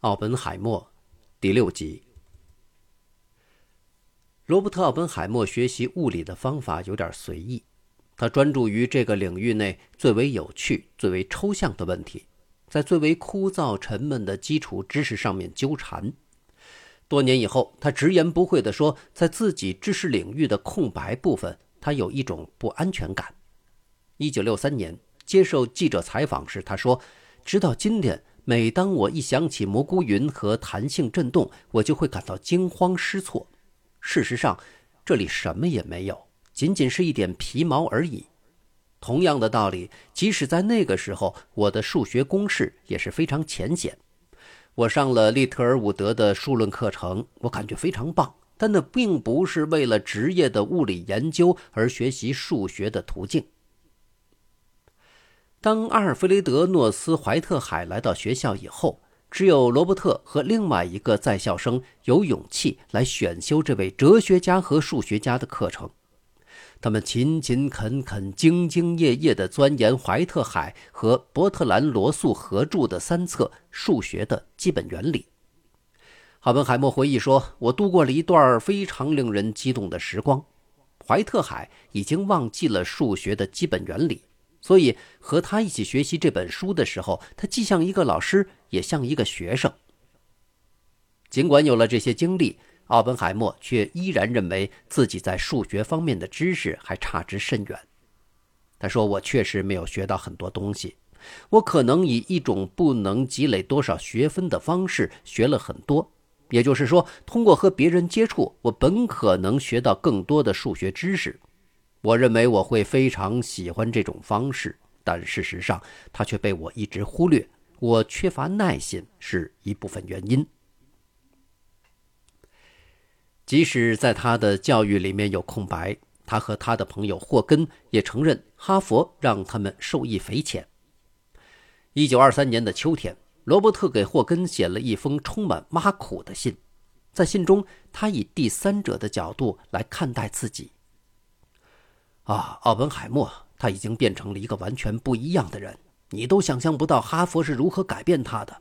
奥本海默，第六集。罗伯特·奥本海默学习物理的方法有点随意，他专注于这个领域内最为有趣、最为抽象的问题，在最为枯燥沉闷的基础知识上面纠缠。多年以后，他直言不讳地说，在自己知识领域的空白部分，他有一种不安全感。一九六三年接受记者采访时，他说：“直到今天。”每当我一想起蘑菇云和弹性振动，我就会感到惊慌失措。事实上，这里什么也没有，仅仅是一点皮毛而已。同样的道理，即使在那个时候，我的数学公式也是非常浅显。我上了利特尔伍德的数论课程，我感觉非常棒，但那并不是为了职业的物理研究而学习数学的途径。当阿尔弗雷德·诺斯·怀特海来到学校以后，只有罗伯特和另外一个在校生有勇气来选修这位哲学家和数学家的课程。他们勤勤恳恳、兢兢业业地钻研怀特海和伯特兰·罗素合著的三册《数学的基本原理》。哈本海默回忆说：“我度过了一段非常令人激动的时光。怀特海已经忘记了数学的基本原理。”所以，和他一起学习这本书的时候，他既像一个老师，也像一个学生。尽管有了这些经历，奥本海默却依然认为自己在数学方面的知识还差之甚远。他说：“我确实没有学到很多东西，我可能以一种不能积累多少学分的方式学了很多。也就是说，通过和别人接触，我本可能学到更多的数学知识。”我认为我会非常喜欢这种方式，但事实上，它却被我一直忽略。我缺乏耐心是一部分原因。即使在他的教育里面有空白，他和他的朋友霍根也承认哈佛让他们受益匪浅。一九二三年的秋天，罗伯特给霍根写了一封充满挖苦的信，在信中，他以第三者的角度来看待自己。啊，奥本海默，他已经变成了一个完全不一样的人，你都想象不到哈佛是如何改变他的。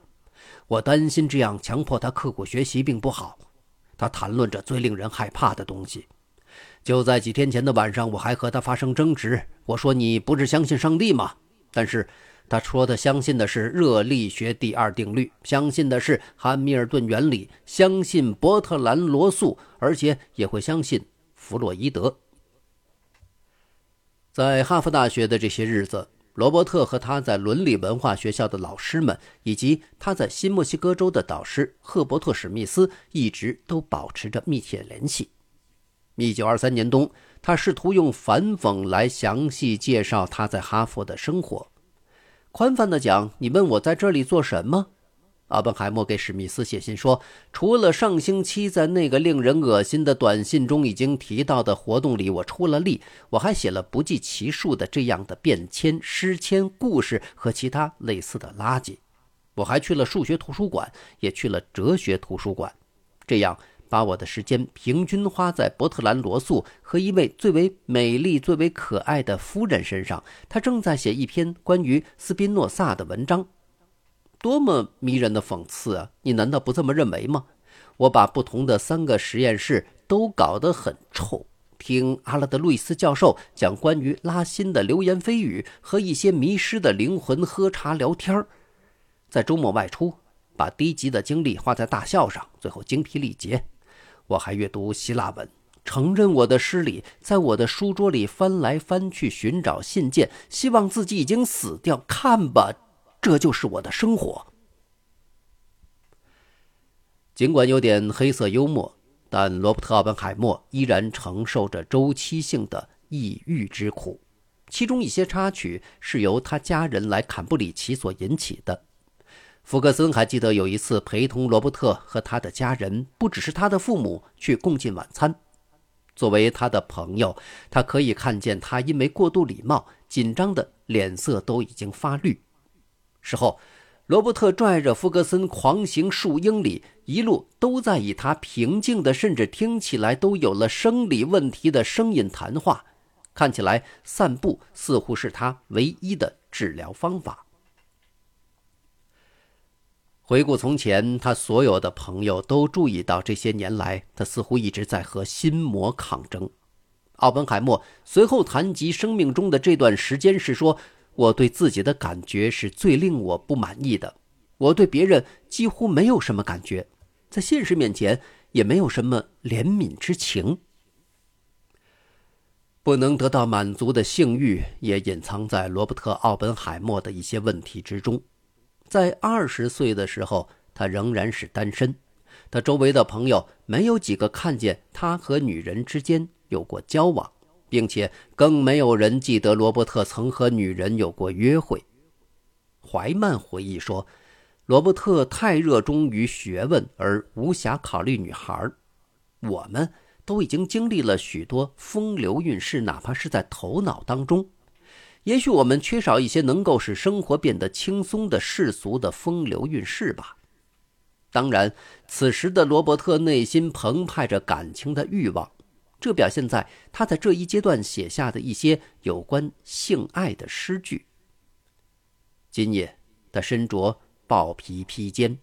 我担心这样强迫他刻苦学习并不好。他谈论着最令人害怕的东西。就在几天前的晚上，我还和他发生争执。我说：“你不是相信上帝吗？”但是他说他相信的是热力学第二定律，相信的是汉密尔顿原理，相信伯特兰·罗素，而且也会相信弗洛伊德。在哈佛大学的这些日子，罗伯特和他在伦理文化学校的老师们，以及他在新墨西哥州的导师赫伯特·史密斯，一直都保持着密切联系。一九二三年冬，他试图用反讽来详细介绍他在哈佛的生活。宽泛的讲，你问我在这里做什么？阿本海默给史密斯写信说：“除了上星期在那个令人恶心的短信中已经提到的活动里，我出了力，我还写了不计其数的这样的便签、诗签、故事和其他类似的垃圾。我还去了数学图书馆，也去了哲学图书馆，这样把我的时间平均花在伯特兰·罗素和一位最为美丽、最为可爱的夫人身上。他正在写一篇关于斯宾诺萨的文章。”多么迷人的讽刺啊！你难道不这么认为吗？我把不同的三个实验室都搞得很臭，听阿拉德路易斯教授讲关于拉辛的流言蜚语，和一些迷失的灵魂喝茶聊天在周末外出，把低级的精力花在大笑上，最后精疲力竭。我还阅读希腊文，承认我的失礼，在我的书桌里翻来翻去寻找信件，希望自己已经死掉。看吧。这就是我的生活。尽管有点黑色幽默，但罗伯特·奥本海默依然承受着周期性的抑郁之苦。其中一些插曲是由他家人来坎布里奇所引起的。福克森还记得有一次陪同罗伯特和他的家人，不只是他的父母，去共进晚餐。作为他的朋友，他可以看见他因为过度礼貌，紧张的脸色都已经发绿。事后，罗伯特拽着福格森狂行数英里，一路都在以他平静的，甚至听起来都有了生理问题的声音谈话。看起来散步似乎是他唯一的治疗方法。回顾从前，他所有的朋友都注意到，这些年来他似乎一直在和心魔抗争。奥本海默随后谈及生命中的这段时间时说：“我对自己的感觉是最令我不满意的。我对别人几乎没有什么感觉，在现实面前也没有什么怜悯之情。不能得到满足的性欲也隐藏在罗伯特·奥本海默的一些问题之中。”在二十岁的时候，他仍然是单身。他周围的朋友没有几个看见他和女人之间有过交往，并且更没有人记得罗伯特曾和女人有过约会。怀曼回忆说：“罗伯特太热衷于学问，而无暇考虑女孩。我们都已经经历了许多风流韵事，哪怕是在头脑当中。”也许我们缺少一些能够使生活变得轻松的世俗的风流韵事吧。当然，此时的罗伯特内心澎湃着感情的欲望，这表现在他在这一阶段写下的一些有关性爱的诗句。今夜，他身着豹皮披肩，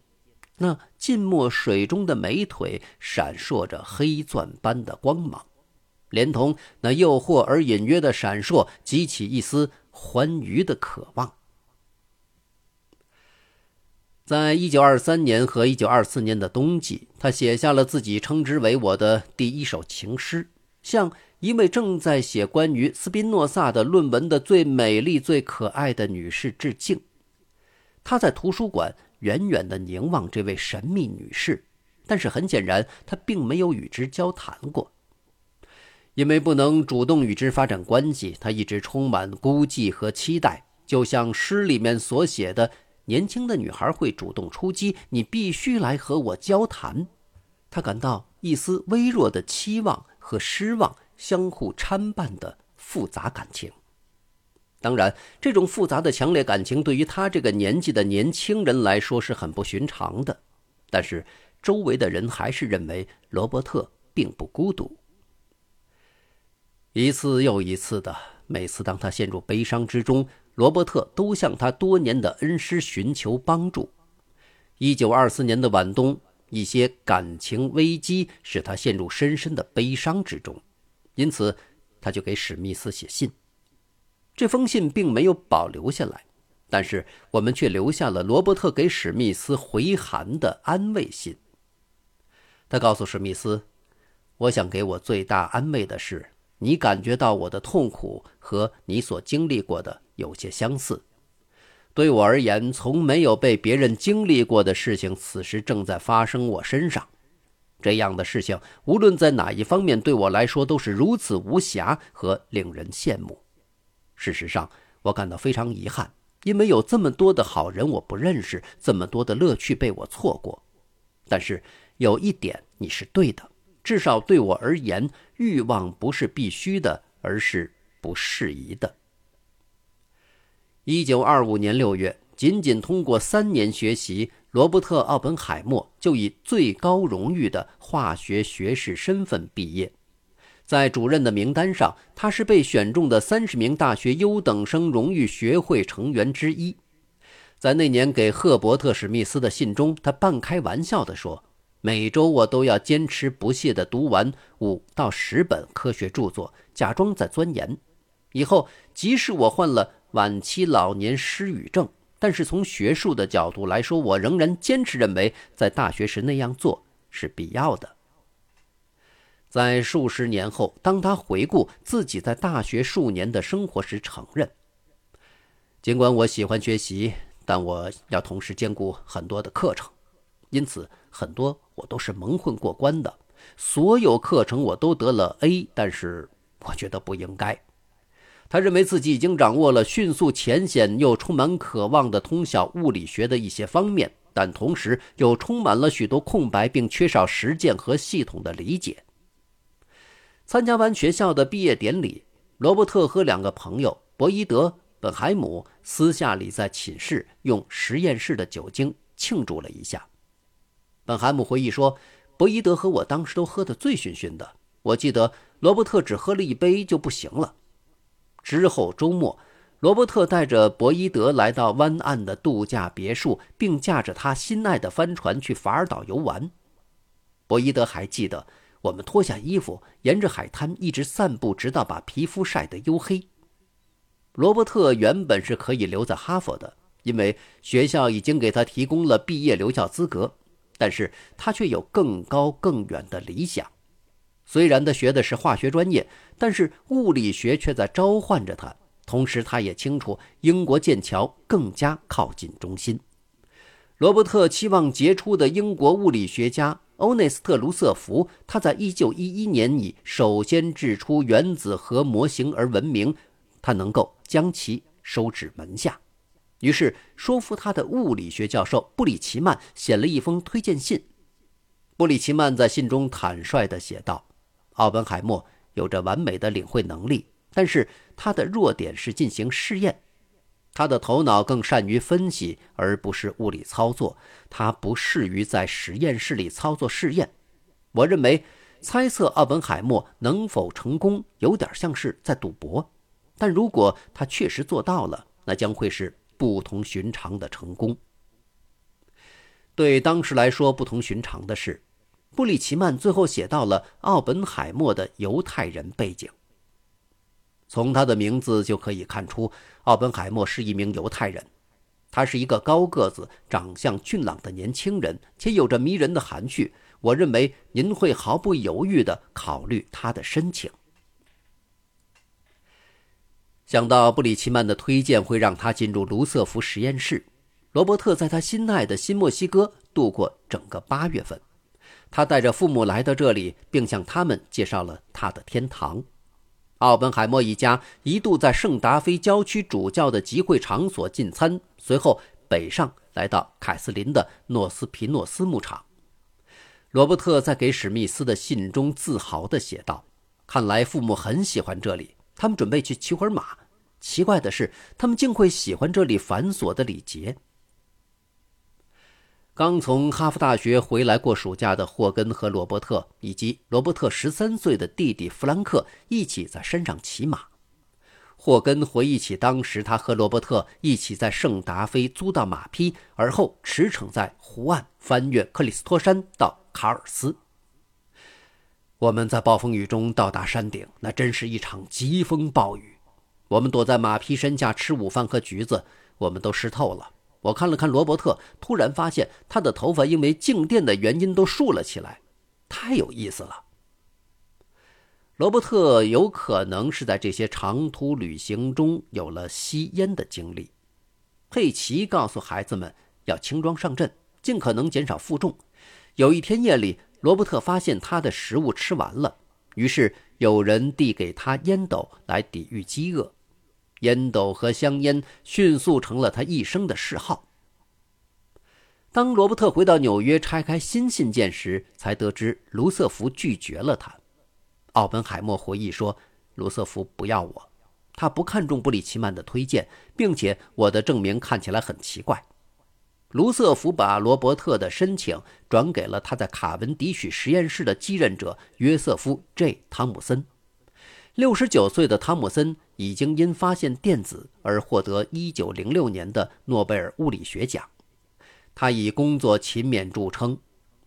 那浸没水中的美腿闪烁着黑钻般的光芒。连同那诱惑而隐约的闪烁，激起一丝欢愉的渴望。在一九二三年和一九二四年的冬季，他写下了自己称之为我的第一首情诗，向一位正在写关于斯宾诺萨的论文的最美丽、最可爱的女士致敬。他在图书馆远远地凝望这位神秘女士，但是很显然，他并没有与之交谈过。因为不能主动与之发展关系，他一直充满孤寂和期待，就像诗里面所写的：“年轻的女孩会主动出击，你必须来和我交谈。”他感到一丝微弱的期望和失望相互参半的复杂感情。当然，这种复杂的强烈感情对于他这个年纪的年轻人来说是很不寻常的。但是，周围的人还是认为罗伯特并不孤独。一次又一次的，每次当他陷入悲伤之中，罗伯特都向他多年的恩师寻求帮助。一九二四年的晚冬，一些感情危机使他陷入深深的悲伤之中，因此他就给史密斯写信。这封信并没有保留下来，但是我们却留下了罗伯特给史密斯回函的安慰信。他告诉史密斯：“我想给我最大安慰的是。”你感觉到我的痛苦和你所经历过的有些相似。对我而言，从没有被别人经历过的事情，此时正在发生我身上。这样的事情，无论在哪一方面，对我来说都是如此无瑕和令人羡慕。事实上，我感到非常遗憾，因为有这么多的好人我不认识，这么多的乐趣被我错过。但是有一点，你是对的。至少对我而言，欲望不是必须的，而是不适宜的。一九二五年六月，仅仅通过三年学习，罗伯特·奥本海默就以最高荣誉的化学学士身份毕业。在主任的名单上，他是被选中的三十名大学优等生荣誉学会成员之一。在那年给赫伯特·史密斯的信中，他半开玩笑地说。每周我都要坚持不懈地读完五到十本科学著作，假装在钻研。以后即使我患了晚期老年失语症，但是从学术的角度来说，我仍然坚持认为在大学时那样做是必要的。在数十年后，当他回顾自己在大学数年的生活时，承认：尽管我喜欢学习，但我要同时兼顾很多的课程，因此很多。我都是蒙混过关的，所有课程我都得了 A，但是我觉得不应该。他认为自己已经掌握了迅速、浅显又充满渴望的通晓物理学的一些方面，但同时又充满了许多空白，并缺少实践和系统的理解。参加完学校的毕业典礼，罗伯特和两个朋友博伊德、本海姆私下里在寝室用实验室的酒精庆祝了一下。本海姆回忆说：“博伊德和我当时都喝得醉醺醺的。我记得罗伯特只喝了一杯就不行了。之后周末，罗伯特带着博伊德来到湾岸的度假别墅，并驾着他心爱的帆船去法尔岛游玩。博伊德还记得，我们脱下衣服，沿着海滩一直散步，直到把皮肤晒得黝黑。罗伯特原本是可以留在哈佛的，因为学校已经给他提供了毕业留校资格，但是他却有更高更远的理想。虽然他学的是化学专业，但是物理学却在召唤着他。同时，他也清楚英国剑桥更加靠近中心。罗伯特期望杰出的英国物理学家欧内斯特·卢瑟福，他在1911年以首先制出原子核模型而闻名，他能够将其收至门下。于是，说服他的物理学教授布里奇曼写了一封推荐信。布里奇曼在信中坦率地写道。奥本海默有着完美的领会能力，但是他的弱点是进行试验。他的头脑更善于分析，而不是物理操作。他不适于在实验室里操作试验。我认为，猜测奥本海默能否成功，有点像是在赌博。但如果他确实做到了，那将会是不同寻常的成功。对当时来说，不同寻常的是。布里奇曼最后写到了奥本海默的犹太人背景。从他的名字就可以看出，奥本海默是一名犹太人。他是一个高个子、长相俊朗的年轻人，且有着迷人的含蓄。我认为您会毫不犹豫地考虑他的申请。想到布里奇曼的推荐会让他进入卢瑟福实验室，罗伯特在他心爱的新墨西哥度过整个八月份。他带着父母来到这里，并向他们介绍了他的天堂。奥本海默一家一度在圣达菲郊区主教的集会场所进餐，随后北上来到凯瑟琳的诺斯皮诺斯牧场。罗伯特在给史密斯的信中自豪地写道：“看来父母很喜欢这里，他们准备去骑会儿马。奇怪的是，他们竟会喜欢这里繁琐的礼节。”刚从哈佛大学回来过暑假的霍根和罗伯特，以及罗伯特十三岁的弟弟弗兰克一起在山上骑马。霍根回忆起当时他和罗伯特一起在圣达菲租到马匹，而后驰骋在湖岸，翻越克里斯托山到卡尔斯。我们在暴风雨中到达山顶，那真是一场疾风暴雨。我们躲在马匹身下吃午饭和橘子，我们都湿透了。我看了看罗伯特，突然发现他的头发因为静电的原因都竖了起来，太有意思了。罗伯特有可能是在这些长途旅行中有了吸烟的经历。佩奇告诉孩子们要轻装上阵，尽可能减少负重。有一天夜里，罗伯特发现他的食物吃完了，于是有人递给他烟斗来抵御饥饿。烟斗和香烟迅速成了他一生的嗜好。当罗伯特回到纽约拆开新信件时，才得知卢瑟福拒绝了他。奥本海默回忆说：“卢瑟福不要我，他不看重布里奇曼的推荐，并且我的证明看起来很奇怪。”卢瑟福把罗伯特的申请转给了他在卡文迪许实验室的继任者约瑟夫 ·J· 汤姆森。六十九岁的汤姆森已经因发现电子而获得一九零六年的诺贝尔物理学奖。他以工作勤勉著称。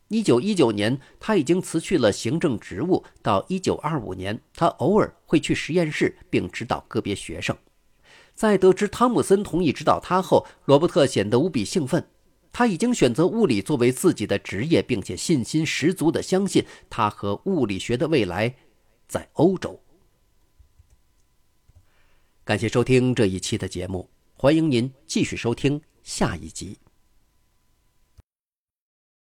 一九一九年，他已经辞去了行政职务。到一九二五年，他偶尔会去实验室并指导个别学生。在得知汤姆森同意指导他后，罗伯特显得无比兴奋。他已经选择物理作为自己的职业，并且信心十足地相信他和物理学的未来在欧洲。感谢收听这一期的节目，欢迎您继续收听下一集。